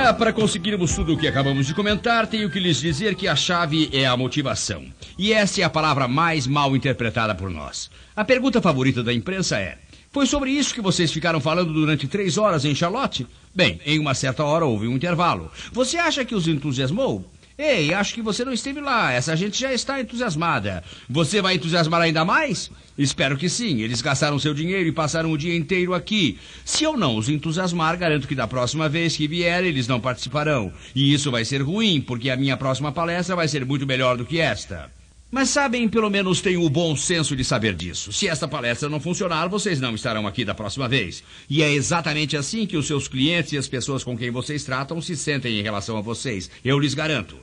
Ora, para conseguirmos tudo o que acabamos de comentar, tenho que lhes dizer que a chave é a motivação. E essa é a palavra mais mal interpretada por nós. A pergunta favorita da imprensa é: Foi sobre isso que vocês ficaram falando durante três horas em Charlotte? Bem, em uma certa hora houve um intervalo. Você acha que os entusiasmou? Ei, acho que você não esteve lá. Essa gente já está entusiasmada. Você vai entusiasmar ainda mais? Espero que sim. Eles gastaram seu dinheiro e passaram o dia inteiro aqui. Se eu não os entusiasmar, garanto que da próxima vez que vier, eles não participarão. E isso vai ser ruim, porque a minha próxima palestra vai ser muito melhor do que esta. Mas sabem, pelo menos tenho o bom senso de saber disso. Se esta palestra não funcionar, vocês não estarão aqui da próxima vez. E é exatamente assim que os seus clientes e as pessoas com quem vocês tratam se sentem em relação a vocês. Eu lhes garanto.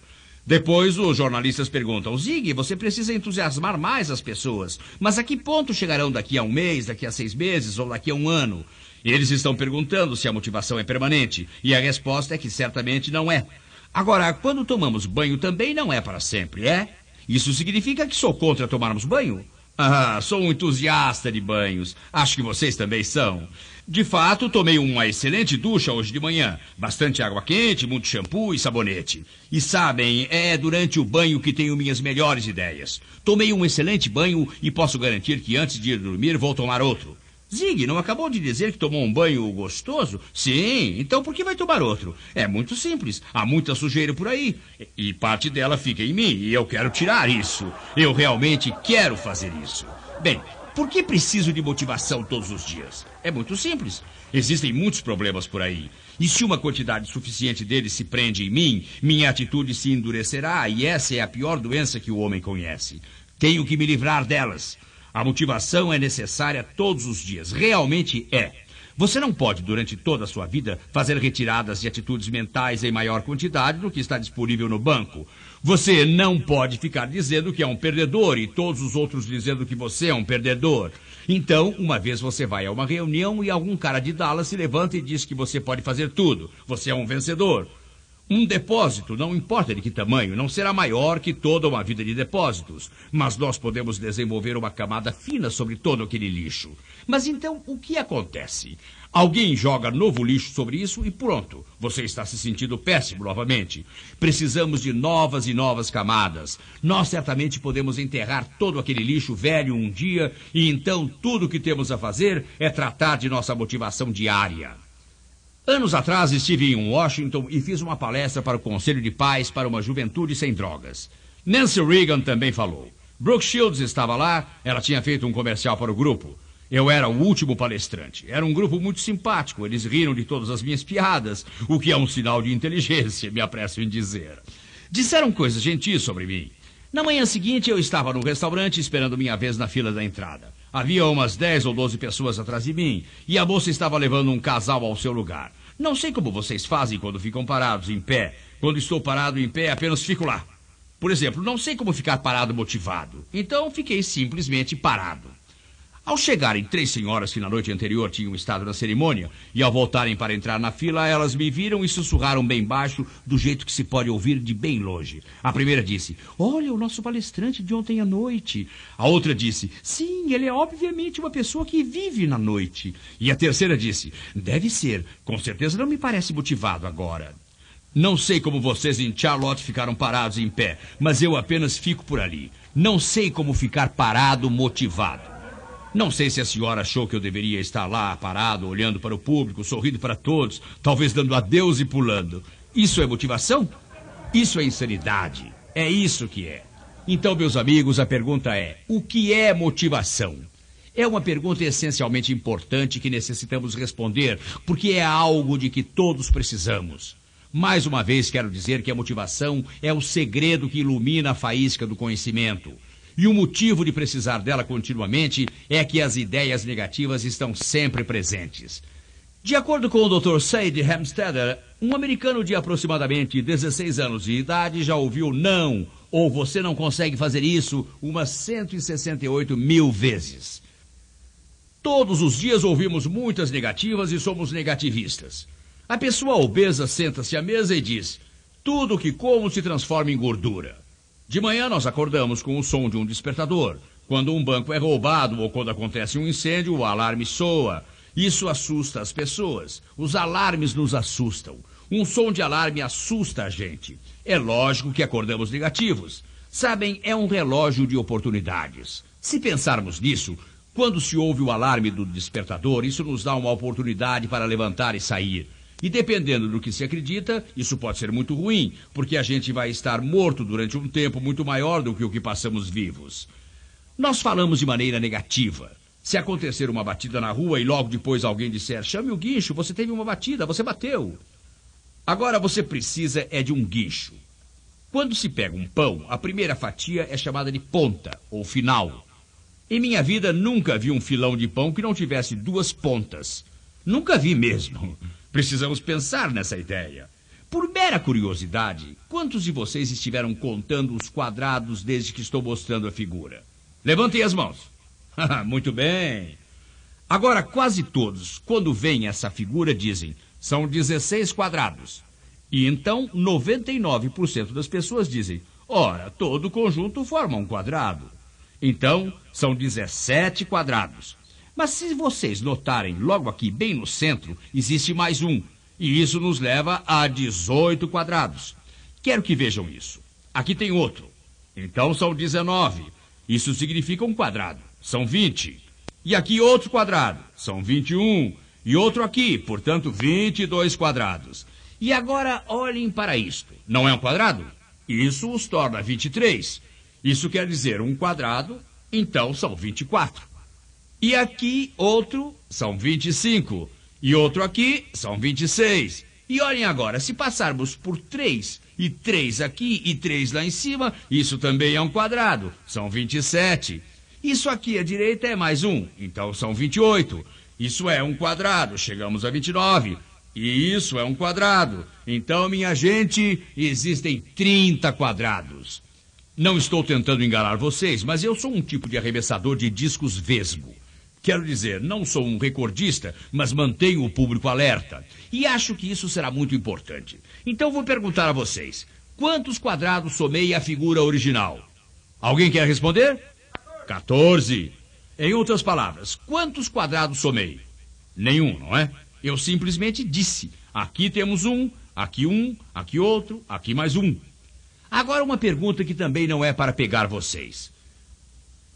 Depois os jornalistas perguntam: Zig, você precisa entusiasmar mais as pessoas. Mas a que ponto chegarão daqui a um mês, daqui a seis meses ou daqui a um ano? Eles estão perguntando se a motivação é permanente. E a resposta é que certamente não é. Agora, quando tomamos banho também não é para sempre, é? Isso significa que sou contra tomarmos banho? Ah, sou um entusiasta de banhos. Acho que vocês também são. De fato, tomei uma excelente ducha hoje de manhã. Bastante água quente, muito shampoo e sabonete. E sabem, é durante o banho que tenho minhas melhores ideias. Tomei um excelente banho e posso garantir que antes de ir dormir vou tomar outro. Zig, não acabou de dizer que tomou um banho gostoso? Sim, então por que vai tomar outro? É muito simples. Há muita sujeira por aí. E parte dela fica em mim e eu quero tirar isso. Eu realmente quero fazer isso. Bem, por que preciso de motivação todos os dias? É muito simples. Existem muitos problemas por aí. E se uma quantidade suficiente deles se prende em mim, minha atitude se endurecerá e essa é a pior doença que o homem conhece. Tenho que me livrar delas. A motivação é necessária todos os dias. Realmente é. Você não pode, durante toda a sua vida, fazer retiradas de atitudes mentais em maior quantidade do que está disponível no banco. Você não pode ficar dizendo que é um perdedor e todos os outros dizendo que você é um perdedor. Então, uma vez você vai a uma reunião e algum cara de Dallas se levanta e diz que você pode fazer tudo. Você é um vencedor. Um depósito, não importa de que tamanho, não será maior que toda uma vida de depósitos. Mas nós podemos desenvolver uma camada fina sobre todo aquele lixo. Mas então, o que acontece? Alguém joga novo lixo sobre isso e pronto. Você está se sentindo péssimo novamente. Precisamos de novas e novas camadas. Nós certamente podemos enterrar todo aquele lixo velho um dia e então tudo o que temos a fazer é tratar de nossa motivação diária. Anos atrás estive em Washington e fiz uma palestra para o Conselho de Paz para uma Juventude Sem Drogas. Nancy Reagan também falou. Brooke Shields estava lá, ela tinha feito um comercial para o grupo. Eu era o último palestrante. Era um grupo muito simpático. Eles riram de todas as minhas piadas, o que é um sinal de inteligência, me apresso em dizer. Disseram coisas gentis sobre mim. Na manhã seguinte, eu estava no restaurante esperando minha vez na fila da entrada. Havia umas 10 ou 12 pessoas atrás de mim e a moça estava levando um casal ao seu lugar. Não sei como vocês fazem quando ficam parados em pé. Quando estou parado em pé, apenas fico lá. Por exemplo, não sei como ficar parado motivado. Então fiquei simplesmente parado. Ao chegarem três senhoras que na noite anterior tinham estado na cerimônia, e ao voltarem para entrar na fila, elas me viram e sussurraram bem baixo, do jeito que se pode ouvir de bem longe. A primeira disse: Olha, o nosso palestrante de ontem à noite. A outra disse: Sim, ele é obviamente uma pessoa que vive na noite. E a terceira disse: Deve ser. Com certeza não me parece motivado agora. Não sei como vocês em Charlotte ficaram parados em pé, mas eu apenas fico por ali. Não sei como ficar parado motivado. Não sei se a senhora achou que eu deveria estar lá, parado, olhando para o público, sorrindo para todos, talvez dando adeus e pulando. Isso é motivação? Isso é insanidade. É isso que é. Então, meus amigos, a pergunta é: o que é motivação? É uma pergunta essencialmente importante que necessitamos responder, porque é algo de que todos precisamos. Mais uma vez, quero dizer que a motivação é o segredo que ilumina a faísca do conhecimento. E o motivo de precisar dela continuamente é que as ideias negativas estão sempre presentes. De acordo com o Dr. Said Hemsteder, um americano de aproximadamente 16 anos de idade já ouviu não ou você não consegue fazer isso umas 168 mil vezes. Todos os dias ouvimos muitas negativas e somos negativistas. A pessoa obesa senta-se à mesa e diz: Tudo que como se transforma em gordura. De manhã nós acordamos com o som de um despertador. Quando um banco é roubado ou quando acontece um incêndio, o alarme soa. Isso assusta as pessoas. Os alarmes nos assustam. Um som de alarme assusta a gente. É lógico que acordamos negativos. Sabem, é um relógio de oportunidades. Se pensarmos nisso, quando se ouve o alarme do despertador, isso nos dá uma oportunidade para levantar e sair. E dependendo do que se acredita, isso pode ser muito ruim, porque a gente vai estar morto durante um tempo muito maior do que o que passamos vivos. Nós falamos de maneira negativa. Se acontecer uma batida na rua e logo depois alguém disser, chame o guincho, você teve uma batida, você bateu. Agora você precisa é de um guincho. Quando se pega um pão, a primeira fatia é chamada de ponta, ou final. Em minha vida nunca vi um filão de pão que não tivesse duas pontas. Nunca vi mesmo. Precisamos pensar nessa ideia. Por mera curiosidade, quantos de vocês estiveram contando os quadrados desde que estou mostrando a figura? Levantem as mãos. Muito bem. Agora, quase todos, quando veem essa figura, dizem: são 16 quadrados. E então, 99% das pessoas dizem: ora, todo conjunto forma um quadrado. Então, são 17 quadrados. Mas se vocês notarem, logo aqui, bem no centro, existe mais um. E isso nos leva a 18 quadrados. Quero que vejam isso. Aqui tem outro. Então são 19. Isso significa um quadrado. São 20. E aqui outro quadrado. São 21. E outro aqui, portanto, 22 quadrados. E agora olhem para isto. Não é um quadrado? Isso os torna 23. Isso quer dizer um quadrado, então são 24. E aqui outro são 25. E outro aqui são 26. E olhem agora, se passarmos por 3 e 3 aqui e 3 lá em cima, isso também é um quadrado. São 27. Isso aqui à direita é mais um, então são 28. Isso é um quadrado, chegamos a 29. E isso é um quadrado. Então, minha gente, existem 30 quadrados. Não estou tentando enganar vocês, mas eu sou um tipo de arremessador de discos vesgo. Quero dizer, não sou um recordista, mas mantenho o público alerta. E acho que isso será muito importante. Então vou perguntar a vocês: quantos quadrados somei a figura original? Alguém quer responder? 14. Em outras palavras, quantos quadrados somei? Nenhum, não é? Eu simplesmente disse: aqui temos um, aqui um, aqui outro, aqui mais um. Agora uma pergunta que também não é para pegar vocês.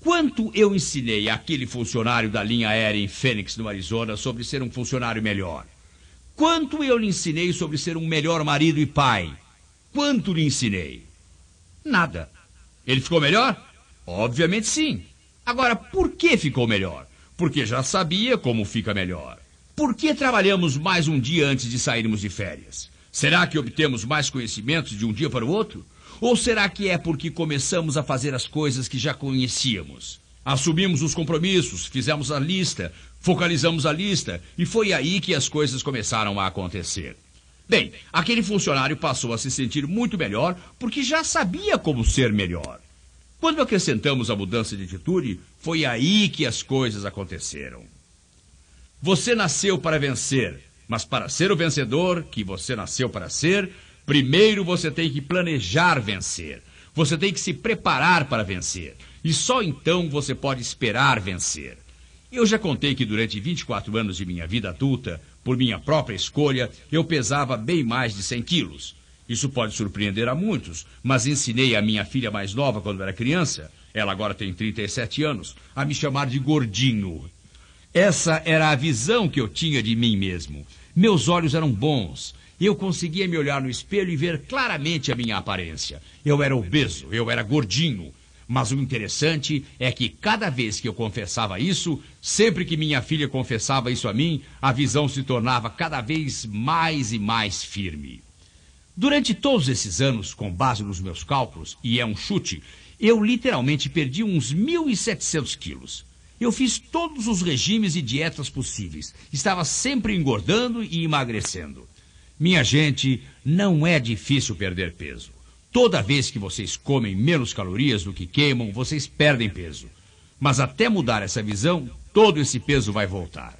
Quanto eu ensinei àquele funcionário da linha aérea em Phoenix, no Arizona, sobre ser um funcionário melhor? Quanto eu lhe ensinei sobre ser um melhor marido e pai? Quanto lhe ensinei? Nada. Ele ficou melhor? Obviamente sim. Agora, por que ficou melhor? Porque já sabia como fica melhor. Por que trabalhamos mais um dia antes de sairmos de férias? Será que obtemos mais conhecimentos de um dia para o outro? Ou será que é porque começamos a fazer as coisas que já conhecíamos? Assumimos os compromissos, fizemos a lista, focalizamos a lista e foi aí que as coisas começaram a acontecer. Bem, aquele funcionário passou a se sentir muito melhor porque já sabia como ser melhor. Quando acrescentamos a mudança de atitude, foi aí que as coisas aconteceram. Você nasceu para vencer, mas para ser o vencedor que você nasceu para ser, Primeiro você tem que planejar vencer. Você tem que se preparar para vencer. E só então você pode esperar vencer. Eu já contei que durante 24 anos de minha vida adulta, por minha própria escolha, eu pesava bem mais de 100 quilos. Isso pode surpreender a muitos, mas ensinei a minha filha mais nova quando era criança, ela agora tem 37 anos, a me chamar de gordinho. Essa era a visão que eu tinha de mim mesmo. Meus olhos eram bons, eu conseguia me olhar no espelho e ver claramente a minha aparência. Eu era obeso, eu era gordinho. Mas o interessante é que cada vez que eu confessava isso, sempre que minha filha confessava isso a mim, a visão se tornava cada vez mais e mais firme. Durante todos esses anos, com base nos meus cálculos, e é um chute, eu literalmente perdi uns 1.700 quilos. Eu fiz todos os regimes e dietas possíveis. Estava sempre engordando e emagrecendo. Minha gente, não é difícil perder peso. Toda vez que vocês comem menos calorias do que queimam, vocês perdem peso. Mas até mudar essa visão, todo esse peso vai voltar.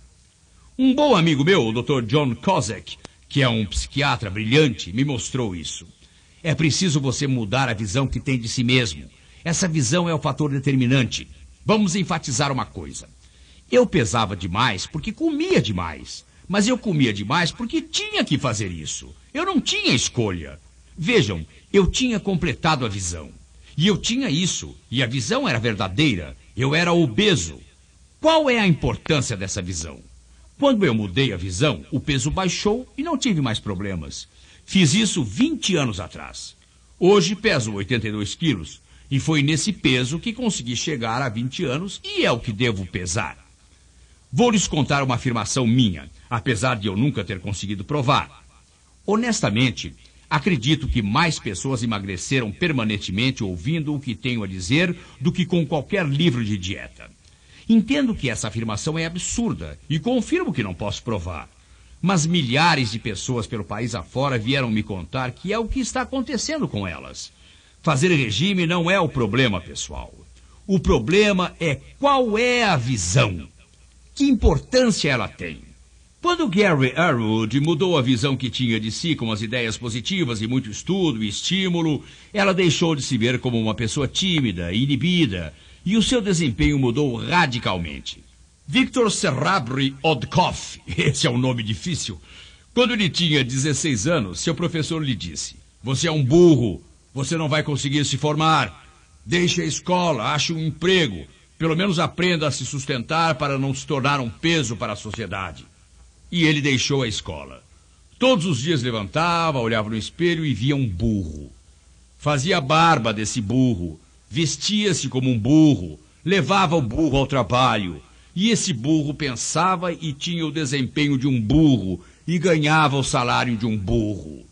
Um bom amigo meu, o Dr. John Kozak, que é um psiquiatra brilhante, me mostrou isso. É preciso você mudar a visão que tem de si mesmo. Essa visão é o fator determinante. Vamos enfatizar uma coisa. Eu pesava demais porque comia demais. Mas eu comia demais porque tinha que fazer isso. Eu não tinha escolha. Vejam, eu tinha completado a visão. E eu tinha isso, e a visão era verdadeira. Eu era obeso. Qual é a importância dessa visão? Quando eu mudei a visão, o peso baixou e não tive mais problemas. Fiz isso 20 anos atrás. Hoje peso 82 quilos e foi nesse peso que consegui chegar a 20 anos e é o que devo pesar. Vou lhes contar uma afirmação minha, apesar de eu nunca ter conseguido provar. Honestamente, acredito que mais pessoas emagreceram permanentemente ouvindo o que tenho a dizer do que com qualquer livro de dieta. Entendo que essa afirmação é absurda e confirmo que não posso provar. Mas milhares de pessoas pelo país afora vieram me contar que é o que está acontecendo com elas. Fazer regime não é o problema, pessoal. O problema é qual é a visão. Que importância ela tem. Quando Gary Arwood mudou a visão que tinha de si com as ideias positivas e muito estudo e estímulo, ela deixou de se ver como uma pessoa tímida, inibida, e o seu desempenho mudou radicalmente. Victor Serrabri Odkoff, esse é um nome difícil. Quando ele tinha 16 anos, seu professor lhe disse: Você é um burro, você não vai conseguir se formar. Deixe a escola, ache um emprego. Pelo menos aprenda a se sustentar para não se tornar um peso para a sociedade. E ele deixou a escola. Todos os dias levantava, olhava no espelho e via um burro. Fazia barba desse burro, vestia-se como um burro, levava o burro ao trabalho. E esse burro pensava e tinha o desempenho de um burro e ganhava o salário de um burro.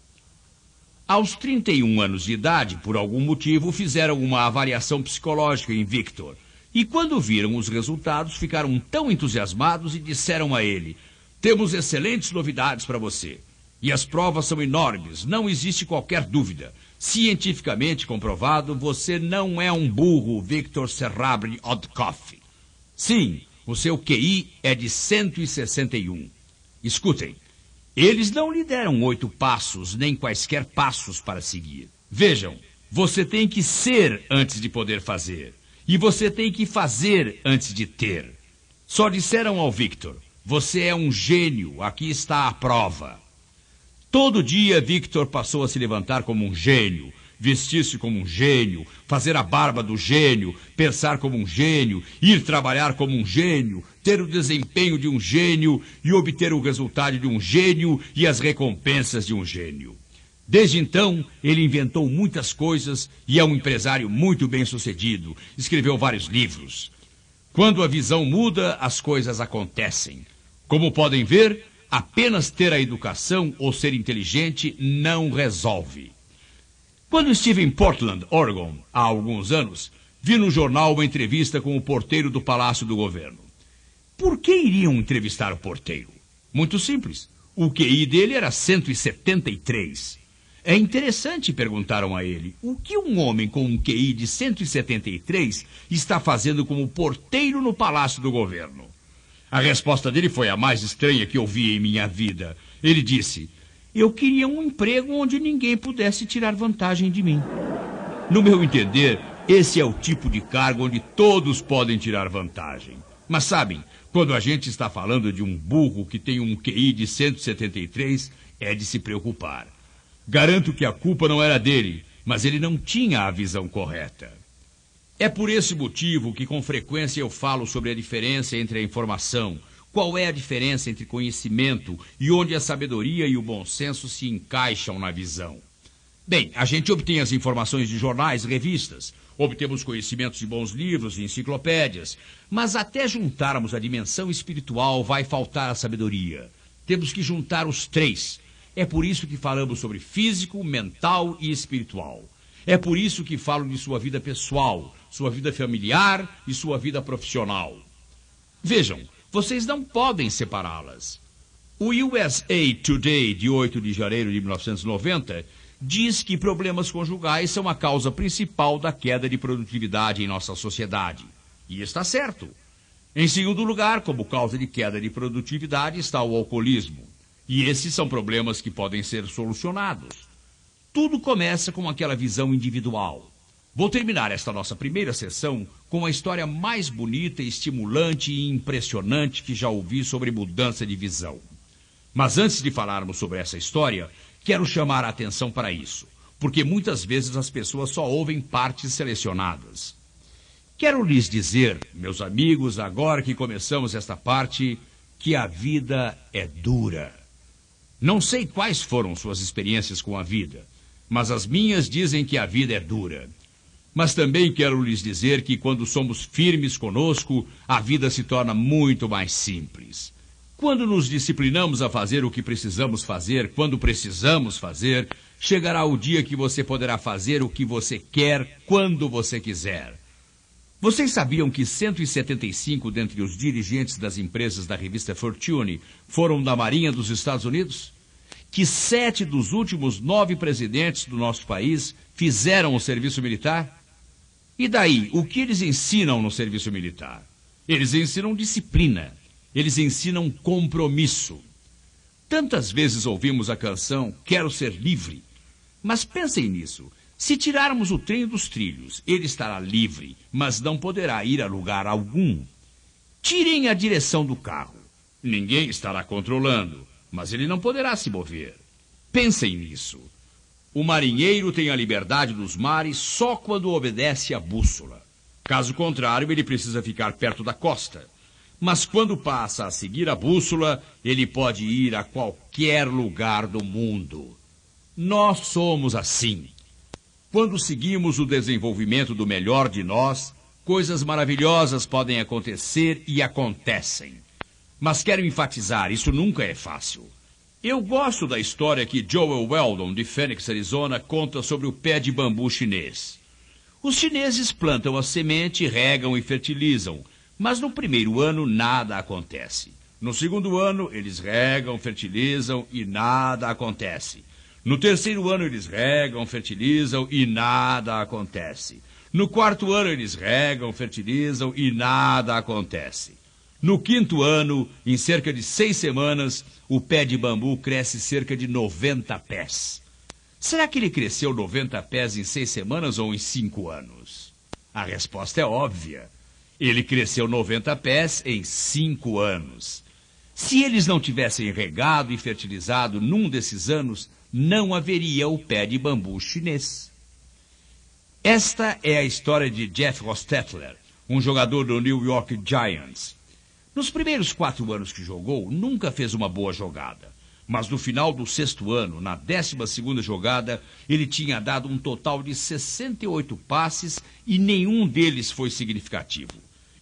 Aos 31 anos de idade, por algum motivo, fizeram uma avaliação psicológica em Victor. E quando viram os resultados, ficaram tão entusiasmados e disseram a ele: Temos excelentes novidades para você. E as provas são enormes, não existe qualquer dúvida. Cientificamente comprovado, você não é um burro, Victor Serrabre Odkoff. Sim, o seu QI é de 161. Escutem, eles não lhe deram oito passos, nem quaisquer passos para seguir. Vejam, você tem que ser antes de poder fazer. E você tem que fazer antes de ter. Só disseram ao Victor: Você é um gênio, aqui está a prova. Todo dia Victor passou a se levantar como um gênio, vestir-se como um gênio, fazer a barba do gênio, pensar como um gênio, ir trabalhar como um gênio, ter o desempenho de um gênio e obter o resultado de um gênio e as recompensas de um gênio. Desde então, ele inventou muitas coisas e é um empresário muito bem sucedido. Escreveu vários livros. Quando a visão muda, as coisas acontecem. Como podem ver, Apenas ter a educação ou ser inteligente não resolve. Quando estive em Portland, Oregon, há alguns anos, vi no jornal uma entrevista com o porteiro do Palácio do Governo. Por que iriam entrevistar o porteiro? Muito simples. O QI dele era 173. É interessante, perguntaram a ele, o que um homem com um QI de 173 está fazendo como porteiro no Palácio do Governo? A resposta dele foi a mais estranha que eu vi em minha vida. Ele disse: Eu queria um emprego onde ninguém pudesse tirar vantagem de mim. No meu entender, esse é o tipo de cargo onde todos podem tirar vantagem. Mas sabem, quando a gente está falando de um burro que tem um QI de 173, é de se preocupar. Garanto que a culpa não era dele, mas ele não tinha a visão correta. É por esse motivo que com frequência eu falo sobre a diferença entre a informação, qual é a diferença entre conhecimento e onde a sabedoria e o bom senso se encaixam na visão. Bem, a gente obtém as informações de jornais, revistas, obtemos conhecimentos de bons livros e enciclopédias, mas até juntarmos a dimensão espiritual vai faltar a sabedoria. Temos que juntar os três. É por isso que falamos sobre físico, mental e espiritual. É por isso que falo de sua vida pessoal, sua vida familiar e sua vida profissional. Vejam, vocês não podem separá-las. O USA Today, de 8 de janeiro de 1990, diz que problemas conjugais são a causa principal da queda de produtividade em nossa sociedade. E está certo. Em segundo lugar, como causa de queda de produtividade, está o alcoolismo. E esses são problemas que podem ser solucionados. Tudo começa com aquela visão individual. Vou terminar esta nossa primeira sessão com a história mais bonita, estimulante e impressionante que já ouvi sobre mudança de visão. Mas antes de falarmos sobre essa história, quero chamar a atenção para isso, porque muitas vezes as pessoas só ouvem partes selecionadas. Quero lhes dizer, meus amigos, agora que começamos esta parte, que a vida é dura. Não sei quais foram suas experiências com a vida, mas as minhas dizem que a vida é dura. Mas também quero lhes dizer que quando somos firmes conosco, a vida se torna muito mais simples. Quando nos disciplinamos a fazer o que precisamos fazer, quando precisamos fazer, chegará o dia que você poderá fazer o que você quer, quando você quiser. Vocês sabiam que 175 dentre os dirigentes das empresas da revista Fortune foram da Marinha dos Estados Unidos? Que sete dos últimos nove presidentes do nosso país fizeram o serviço militar? E daí, o que eles ensinam no serviço militar? Eles ensinam disciplina, eles ensinam compromisso. Tantas vezes ouvimos a canção Quero Ser Livre. Mas pensem nisso. Se tirarmos o trem dos trilhos, ele estará livre, mas não poderá ir a lugar algum. Tirem a direção do carro. Ninguém estará controlando, mas ele não poderá se mover. Pensem nisso. O marinheiro tem a liberdade dos mares só quando obedece à bússola. Caso contrário, ele precisa ficar perto da costa. Mas quando passa a seguir a bússola, ele pode ir a qualquer lugar do mundo. Nós somos assim. Quando seguimos o desenvolvimento do melhor de nós, coisas maravilhosas podem acontecer e acontecem. Mas quero enfatizar, isso nunca é fácil. Eu gosto da história que Joel Weldon, de Phoenix, Arizona, conta sobre o pé de bambu chinês. Os chineses plantam a semente, regam e fertilizam, mas no primeiro ano nada acontece. No segundo ano, eles regam, fertilizam e nada acontece. No terceiro ano eles regam, fertilizam e nada acontece. No quarto ano eles regam, fertilizam e nada acontece. No quinto ano, em cerca de seis semanas, o pé de bambu cresce cerca de 90 pés. Será que ele cresceu 90 pés em seis semanas ou em cinco anos? A resposta é óbvia. Ele cresceu 90 pés em cinco anos. Se eles não tivessem regado e fertilizado num desses anos, não haveria o pé de bambu chinês. Esta é a história de Jeff Hostetler, um jogador do New York Giants. Nos primeiros quatro anos que jogou, nunca fez uma boa jogada. Mas no final do sexto ano, na décima segunda jogada, ele tinha dado um total de 68 passes e nenhum deles foi significativo.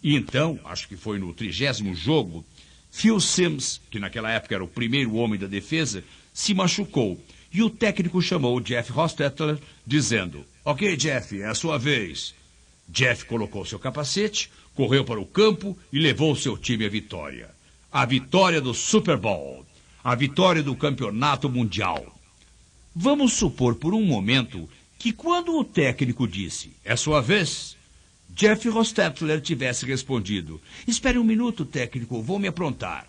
E então, acho que foi no trigésimo jogo, Phil Sims, que naquela época era o primeiro homem da defesa, se machucou e o técnico chamou Jeff Hostetler, dizendo: Ok, Jeff, é a sua vez. Jeff colocou seu capacete, correu para o campo e levou seu time à vitória. A vitória do Super Bowl. A vitória do campeonato mundial. Vamos supor por um momento que quando o técnico disse: É sua vez, Jeff Hostetler tivesse respondido: Espere um minuto, técnico, vou me aprontar.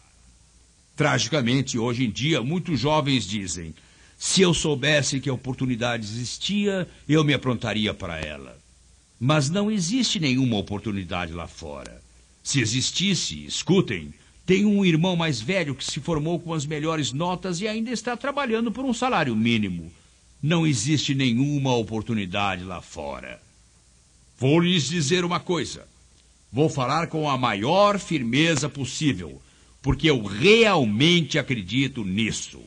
Tragicamente, hoje em dia, muitos jovens dizem: se eu soubesse que a oportunidade existia, eu me aprontaria para ela. Mas não existe nenhuma oportunidade lá fora. Se existisse, escutem, tem um irmão mais velho que se formou com as melhores notas e ainda está trabalhando por um salário mínimo. Não existe nenhuma oportunidade lá fora. Vou lhes dizer uma coisa. Vou falar com a maior firmeza possível, porque eu realmente acredito nisso.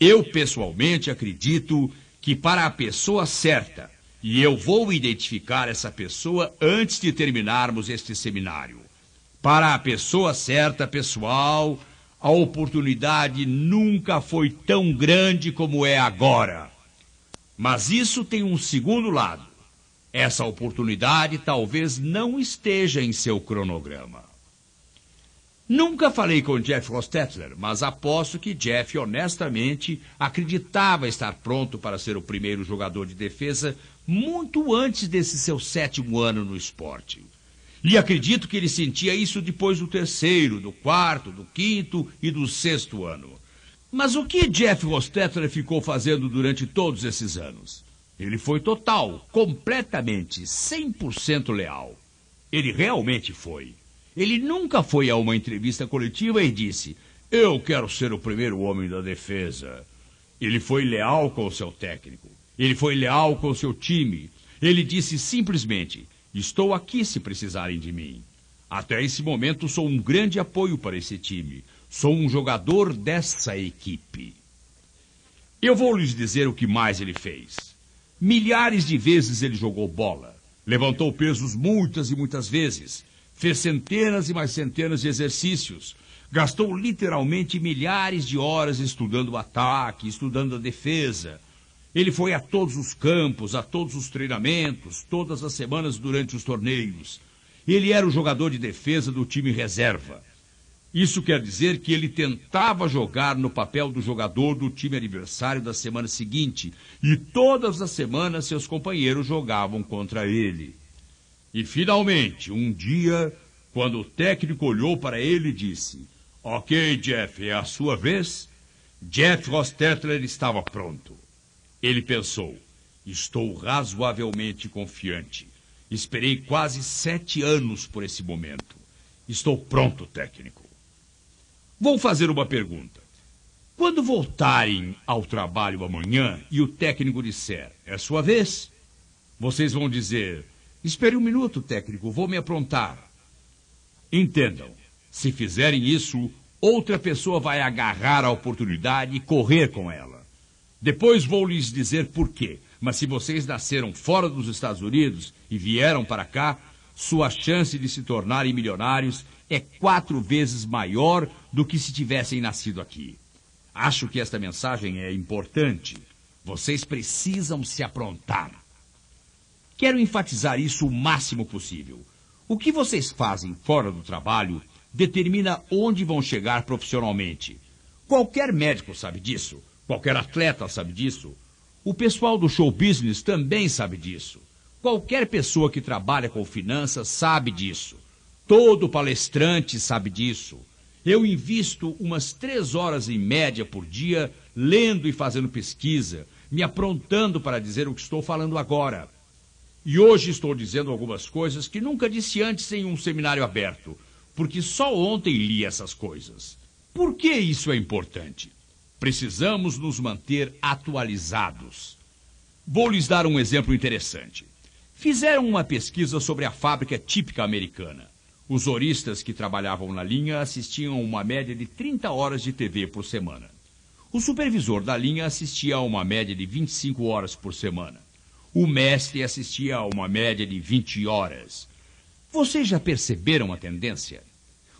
Eu pessoalmente acredito que para a pessoa certa, e eu vou identificar essa pessoa antes de terminarmos este seminário. Para a pessoa certa, pessoal, a oportunidade nunca foi tão grande como é agora. Mas isso tem um segundo lado. Essa oportunidade talvez não esteja em seu cronograma. Nunca falei com Jeff Hostetler, mas aposto que Jeff honestamente acreditava estar pronto para ser o primeiro jogador de defesa muito antes desse seu sétimo ano no esporte. E acredito que ele sentia isso depois do terceiro, do quarto, do quinto e do sexto ano. Mas o que Jeff Hostetler ficou fazendo durante todos esses anos? Ele foi total, completamente, 100% leal. Ele realmente foi. Ele nunca foi a uma entrevista coletiva e disse: Eu quero ser o primeiro homem da defesa. Ele foi leal com o seu técnico. Ele foi leal com seu time. Ele disse simplesmente: Estou aqui se precisarem de mim. Até esse momento sou um grande apoio para esse time. Sou um jogador dessa equipe. Eu vou lhes dizer o que mais ele fez. Milhares de vezes ele jogou bola. Levantou pesos muitas e muitas vezes. Fez centenas e mais centenas de exercícios. Gastou literalmente milhares de horas estudando o ataque, estudando a defesa. Ele foi a todos os campos, a todos os treinamentos, todas as semanas durante os torneios. Ele era o jogador de defesa do time reserva. Isso quer dizer que ele tentava jogar no papel do jogador do time adversário da semana seguinte, e todas as semanas seus companheiros jogavam contra ele. E finalmente, um dia, quando o técnico olhou para ele e disse: Ok, Jeff, é a sua vez? Jeff Rostetler estava pronto. Ele pensou: Estou razoavelmente confiante. Esperei quase sete anos por esse momento. Estou pronto, técnico. Vou fazer uma pergunta. Quando voltarem ao trabalho amanhã e o técnico disser, é sua vez, vocês vão dizer, espere um minuto, técnico, vou me aprontar. Entendam, se fizerem isso, outra pessoa vai agarrar a oportunidade e correr com ela. Depois vou lhes dizer por quê. Mas se vocês nasceram fora dos Estados Unidos e vieram para cá, sua chance de se tornarem milionários é quatro vezes maior do que se tivessem nascido aqui. Acho que esta mensagem é importante. Vocês precisam se aprontar. Quero enfatizar isso o máximo possível. O que vocês fazem fora do trabalho determina onde vão chegar profissionalmente. Qualquer médico sabe disso. Qualquer atleta sabe disso. O pessoal do show business também sabe disso. Qualquer pessoa que trabalha com finanças sabe disso. Todo palestrante sabe disso. Eu invisto umas três horas em média por dia lendo e fazendo pesquisa, me aprontando para dizer o que estou falando agora. E hoje estou dizendo algumas coisas que nunca disse antes em um seminário aberto, porque só ontem li essas coisas. Por que isso é importante? Precisamos nos manter atualizados. Vou lhes dar um exemplo interessante. Fizeram uma pesquisa sobre a fábrica típica americana. Os horistas que trabalhavam na linha assistiam uma média de 30 horas de TV por semana. O supervisor da linha assistia a uma média de 25 horas por semana. O mestre assistia a uma média de 20 horas. Vocês já perceberam a tendência?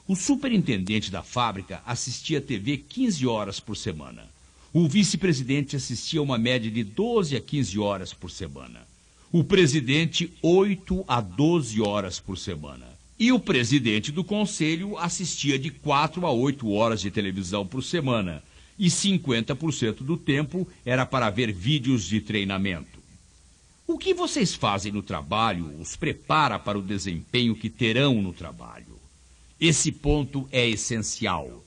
O superintendente da fábrica assistia TV 15 horas por semana. O vice-presidente assistia uma média de 12 a 15 horas por semana. O presidente, 8 a 12 horas por semana. E o presidente do conselho assistia de 4 a 8 horas de televisão por semana. E 50% do tempo era para ver vídeos de treinamento. O que vocês fazem no trabalho os prepara para o desempenho que terão no trabalho. Esse ponto é essencial.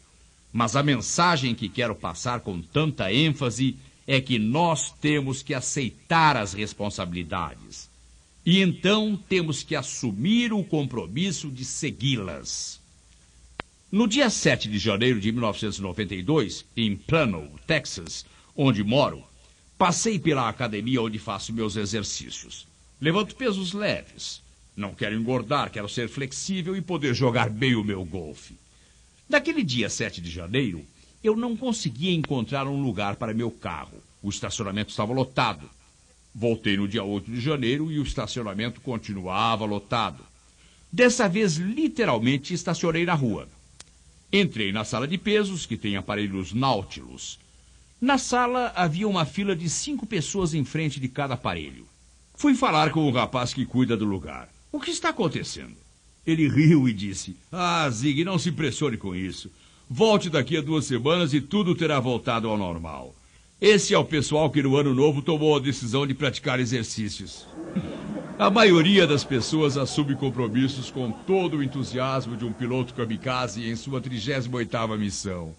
Mas a mensagem que quero passar com tanta ênfase é que nós temos que aceitar as responsabilidades. E então temos que assumir o compromisso de segui-las. No dia 7 de janeiro de 1992, em Plano, Texas, onde moro, passei pela academia onde faço meus exercícios. Levanto pesos leves, não quero engordar, quero ser flexível e poder jogar bem o meu golfe. Naquele dia 7 de janeiro, eu não conseguia encontrar um lugar para meu carro. O estacionamento estava lotado. Voltei no dia 8 de janeiro e o estacionamento continuava lotado. Dessa vez, literalmente, estacionei na rua. Entrei na sala de pesos, que tem aparelhos Nautilus. Na sala havia uma fila de cinco pessoas em frente de cada aparelho. Fui falar com o rapaz que cuida do lugar. O que está acontecendo? Ele riu e disse: Ah, Zig, não se impressione com isso. Volte daqui a duas semanas e tudo terá voltado ao normal. Esse é o pessoal que no ano novo tomou a decisão de praticar exercícios. A maioria das pessoas assume compromissos com todo o entusiasmo de um piloto kamikaze em sua 38ª missão.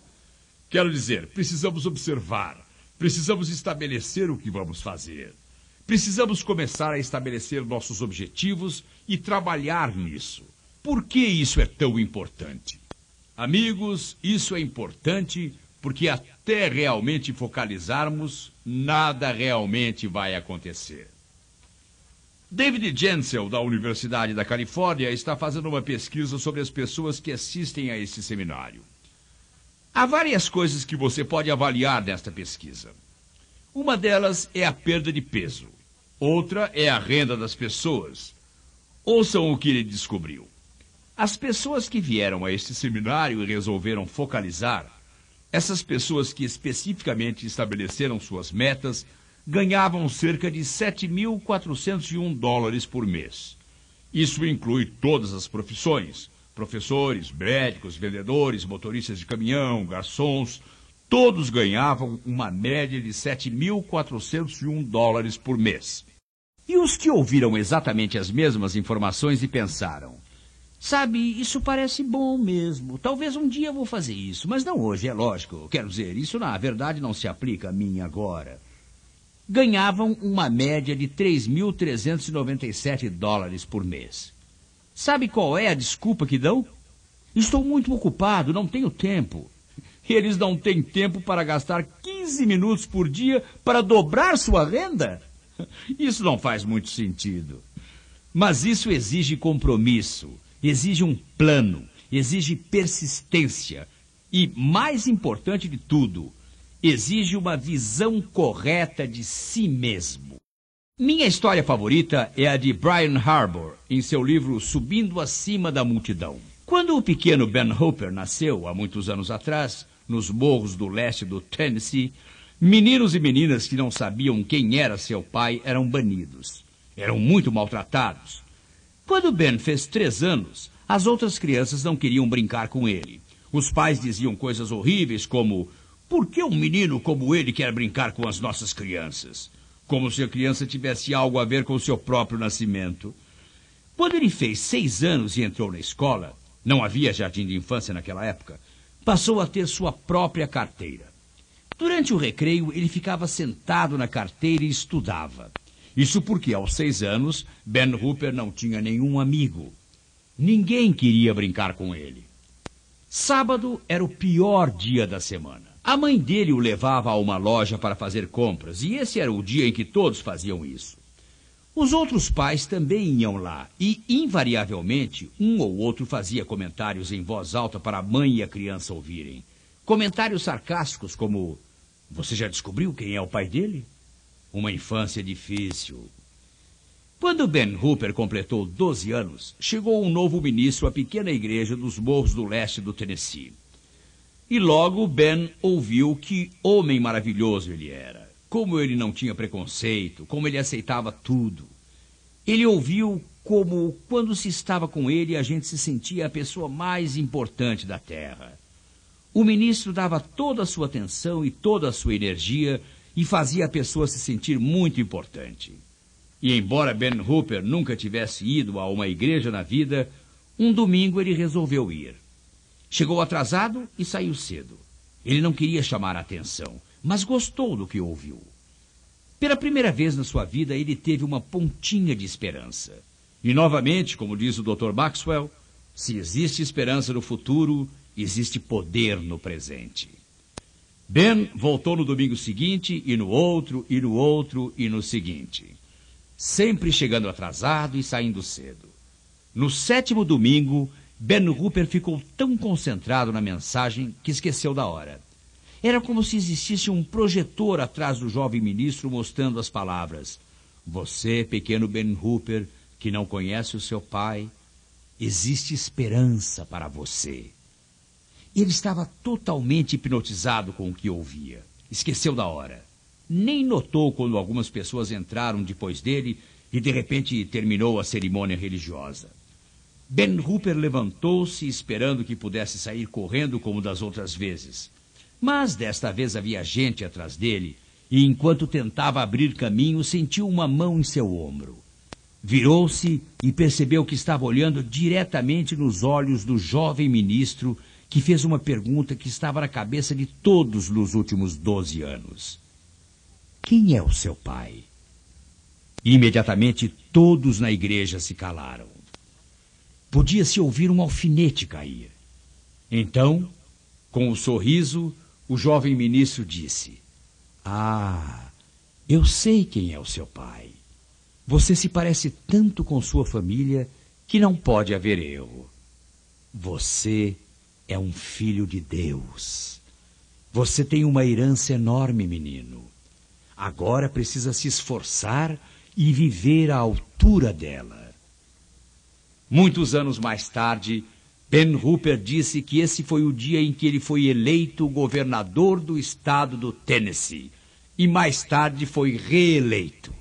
Quero dizer, precisamos observar, precisamos estabelecer o que vamos fazer. Precisamos começar a estabelecer nossos objetivos e trabalhar nisso. Por que isso é tão importante? Amigos, isso é importante porque até realmente focalizarmos, nada realmente vai acontecer. David Jensel, da Universidade da Califórnia, está fazendo uma pesquisa sobre as pessoas que assistem a esse seminário. Há várias coisas que você pode avaliar nesta pesquisa. Uma delas é a perda de peso. Outra é a renda das pessoas. Ouçam o que ele descobriu. As pessoas que vieram a este seminário e resolveram focalizar, essas pessoas que especificamente estabeleceram suas metas, ganhavam cerca de 7.401 dólares por mês. Isso inclui todas as profissões: professores, médicos, vendedores, motoristas de caminhão, garçons. Todos ganhavam uma média de 7.401 dólares por mês. E os que ouviram exatamente as mesmas informações e pensaram: Sabe, isso parece bom mesmo. Talvez um dia vou fazer isso, mas não hoje, é lógico. Quero dizer, isso na verdade não se aplica a mim agora. Ganhavam uma média de 3.397 dólares por mês. Sabe qual é a desculpa que dão? Estou muito ocupado, não tenho tempo. Eles não têm tempo para gastar 15 minutos por dia para dobrar sua renda? Isso não faz muito sentido. Mas isso exige compromisso exige um plano, exige persistência e, mais importante de tudo, exige uma visão correta de si mesmo. Minha história favorita é a de Brian Harbour, em seu livro Subindo Acima da Multidão. Quando o pequeno Ben Hooper nasceu, há muitos anos atrás, nos morros do leste do Tennessee, meninos e meninas que não sabiam quem era seu pai eram banidos. Eram muito maltratados. Quando Ben fez três anos, as outras crianças não queriam brincar com ele. Os pais diziam coisas horríveis como: Por que um menino como ele quer brincar com as nossas crianças? Como se a criança tivesse algo a ver com o seu próprio nascimento. Quando ele fez seis anos e entrou na escola, não havia jardim de infância naquela época, passou a ter sua própria carteira. Durante o recreio, ele ficava sentado na carteira e estudava. Isso porque, aos seis anos, Ben Hooper não tinha nenhum amigo. Ninguém queria brincar com ele. Sábado era o pior dia da semana. A mãe dele o levava a uma loja para fazer compras, e esse era o dia em que todos faziam isso. Os outros pais também iam lá, e, invariavelmente, um ou outro fazia comentários em voz alta para a mãe e a criança ouvirem. Comentários sarcásticos como: Você já descobriu quem é o pai dele? Uma infância difícil. Quando Ben Hooper completou 12 anos, chegou um novo ministro à pequena igreja dos morros do leste do Tennessee. E logo Ben ouviu que homem maravilhoso ele era. Como ele não tinha preconceito, como ele aceitava tudo. Ele ouviu como, quando se estava com ele, a gente se sentia a pessoa mais importante da terra. O ministro dava toda a sua atenção e toda a sua energia e fazia a pessoa se sentir muito importante. E embora Ben Hooper nunca tivesse ido a uma igreja na vida, um domingo ele resolveu ir. Chegou atrasado e saiu cedo. Ele não queria chamar a atenção, mas gostou do que ouviu. Pela primeira vez na sua vida, ele teve uma pontinha de esperança. E novamente, como diz o Dr. Maxwell, se existe esperança no futuro, existe poder no presente. Ben voltou no domingo seguinte, e no outro, e no outro, e no seguinte. Sempre chegando atrasado e saindo cedo. No sétimo domingo, Ben Hooper ficou tão concentrado na mensagem que esqueceu da hora. Era como se existisse um projetor atrás do jovem ministro mostrando as palavras: Você, pequeno Ben Hooper, que não conhece o seu pai, existe esperança para você. Ele estava totalmente hipnotizado com o que ouvia. Esqueceu da hora. Nem notou quando algumas pessoas entraram depois dele e de repente terminou a cerimônia religiosa. Ben Hooper levantou-se esperando que pudesse sair correndo como das outras vezes. Mas desta vez havia gente atrás dele e enquanto tentava abrir caminho sentiu uma mão em seu ombro. Virou-se e percebeu que estava olhando diretamente nos olhos do jovem ministro que fez uma pergunta que estava na cabeça de todos nos últimos doze anos: Quem é o seu pai? Imediatamente todos na igreja se calaram. Podia-se ouvir um alfinete cair. Então, com o um sorriso, o jovem ministro disse: Ah, eu sei quem é o seu pai. Você se parece tanto com sua família que não pode haver erro. Você é um filho de Deus. Você tem uma herança enorme, menino. Agora precisa se esforçar e viver à altura dela. Muitos anos mais tarde, Ben Hooper disse que esse foi o dia em que ele foi eleito governador do estado do Tennessee e mais tarde foi reeleito.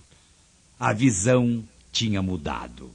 A visão tinha mudado.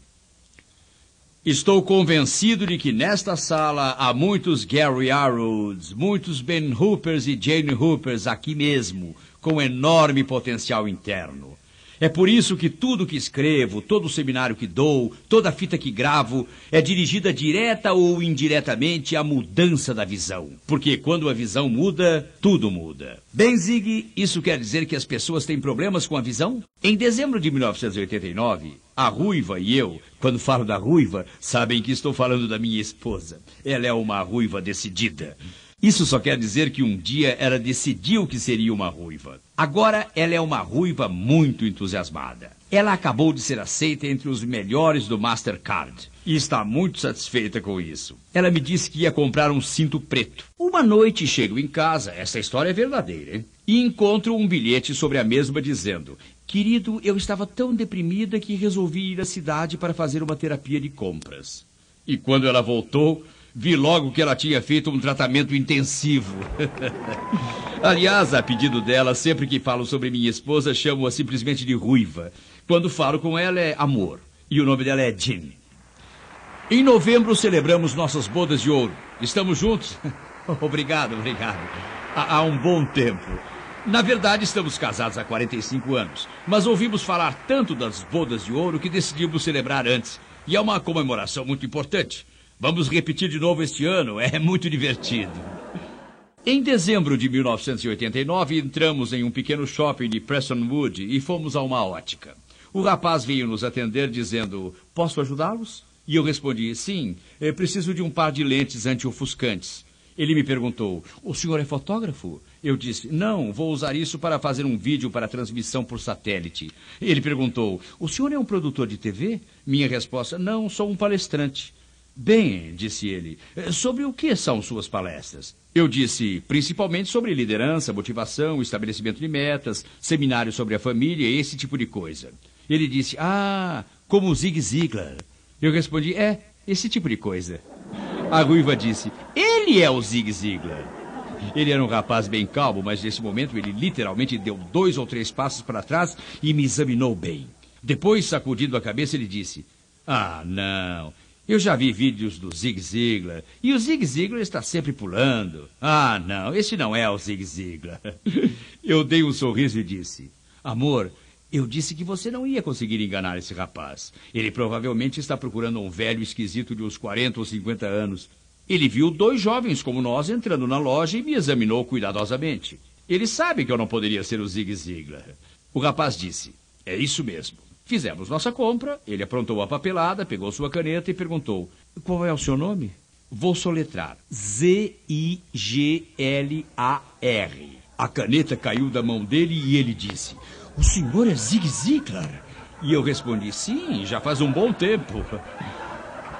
Estou convencido de que nesta sala há muitos Gary Arrowds, muitos Ben Hoopers e Jane Hoopers aqui mesmo, com enorme potencial interno. É por isso que tudo que escrevo, todo seminário que dou, toda fita que gravo, é dirigida direta ou indiretamente à mudança da visão. Porque quando a visão muda, tudo muda. Bem, Zig, isso quer dizer que as pessoas têm problemas com a visão? Em dezembro de 1989, a Ruiva e eu, quando falo da Ruiva, sabem que estou falando da minha esposa. Ela é uma ruiva decidida. Isso só quer dizer que um dia ela decidiu que seria uma ruiva. Agora ela é uma ruiva muito entusiasmada. Ela acabou de ser aceita entre os melhores do Mastercard e está muito satisfeita com isso. Ela me disse que ia comprar um cinto preto. Uma noite chego em casa, essa história é verdadeira, hein? e encontro um bilhete sobre a mesma dizendo: Querido, eu estava tão deprimida que resolvi ir à cidade para fazer uma terapia de compras. E quando ela voltou, Vi logo que ela tinha feito um tratamento intensivo. Aliás, a pedido dela, sempre que falo sobre minha esposa, chamo-a simplesmente de Ruiva. Quando falo com ela é amor. E o nome dela é Jean. Em novembro celebramos nossas bodas de ouro. Estamos juntos? obrigado, obrigado. Há, há um bom tempo. Na verdade, estamos casados há 45 anos, mas ouvimos falar tanto das bodas de ouro que decidimos celebrar antes. E é uma comemoração muito importante. Vamos repetir de novo este ano, é muito divertido. Em dezembro de 1989, entramos em um pequeno shopping de Prestonwood e fomos a uma ótica. O rapaz veio nos atender dizendo: Posso ajudá-los? E eu respondi: Sim, preciso de um par de lentes anti-ofuscantes. Ele me perguntou: O senhor é fotógrafo? Eu disse: Não, vou usar isso para fazer um vídeo para transmissão por satélite. Ele perguntou: O senhor é um produtor de TV? Minha resposta: Não, sou um palestrante. Bem, disse ele, sobre o que são suas palestras? Eu disse, principalmente sobre liderança, motivação, estabelecimento de metas, seminários sobre a família, esse tipo de coisa. Ele disse, ah, como o Zig Ziglar. Eu respondi, é, esse tipo de coisa. A ruiva disse, ele é o Zig Ziglar. Ele era um rapaz bem calmo, mas nesse momento ele literalmente deu dois ou três passos para trás e me examinou bem. Depois, sacudindo a cabeça, ele disse: Ah, não, eu já vi vídeos do Zig Ziglar e o Zig Ziglar está sempre pulando. Ah, não, esse não é o Zig Ziglar. Eu dei um sorriso e disse: Amor, eu disse que você não ia conseguir enganar esse rapaz. Ele provavelmente está procurando um velho esquisito de uns 40 ou 50 anos. Ele viu dois jovens como nós entrando na loja e me examinou cuidadosamente. Ele sabe que eu não poderia ser o Zig Ziglar. O rapaz disse: É isso mesmo. Fizemos nossa compra, ele aprontou a papelada, pegou sua caneta e perguntou: Qual é o seu nome? Vou soletrar: Z-I-G-L-A-R. A caneta caiu da mão dele e ele disse: O senhor é Zig Ziglar? E eu respondi: Sim, já faz um bom tempo.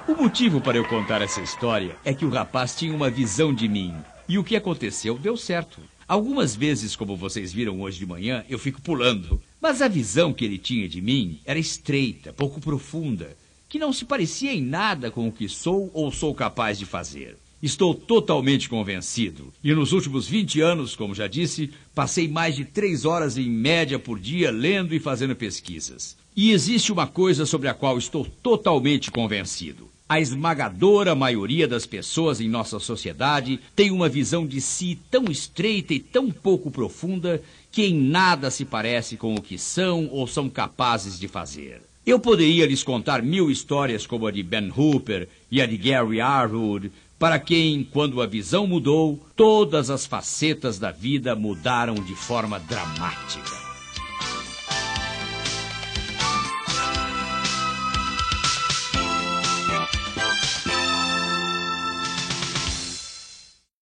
O motivo para eu contar essa história é que o rapaz tinha uma visão de mim. E o que aconteceu deu certo. Algumas vezes, como vocês viram hoje de manhã, eu fico pulando. Mas a visão que ele tinha de mim era estreita, pouco profunda, que não se parecia em nada com o que sou ou sou capaz de fazer. Estou totalmente convencido. E nos últimos 20 anos, como já disse, passei mais de três horas em média por dia lendo e fazendo pesquisas. E existe uma coisa sobre a qual estou totalmente convencido. A esmagadora maioria das pessoas em nossa sociedade tem uma visão de si tão estreita e tão pouco profunda que em nada se parece com o que são ou são capazes de fazer. Eu poderia lhes contar mil histórias como a de Ben Hooper e a de Gary Arwood, para quem, quando a visão mudou, todas as facetas da vida mudaram de forma dramática.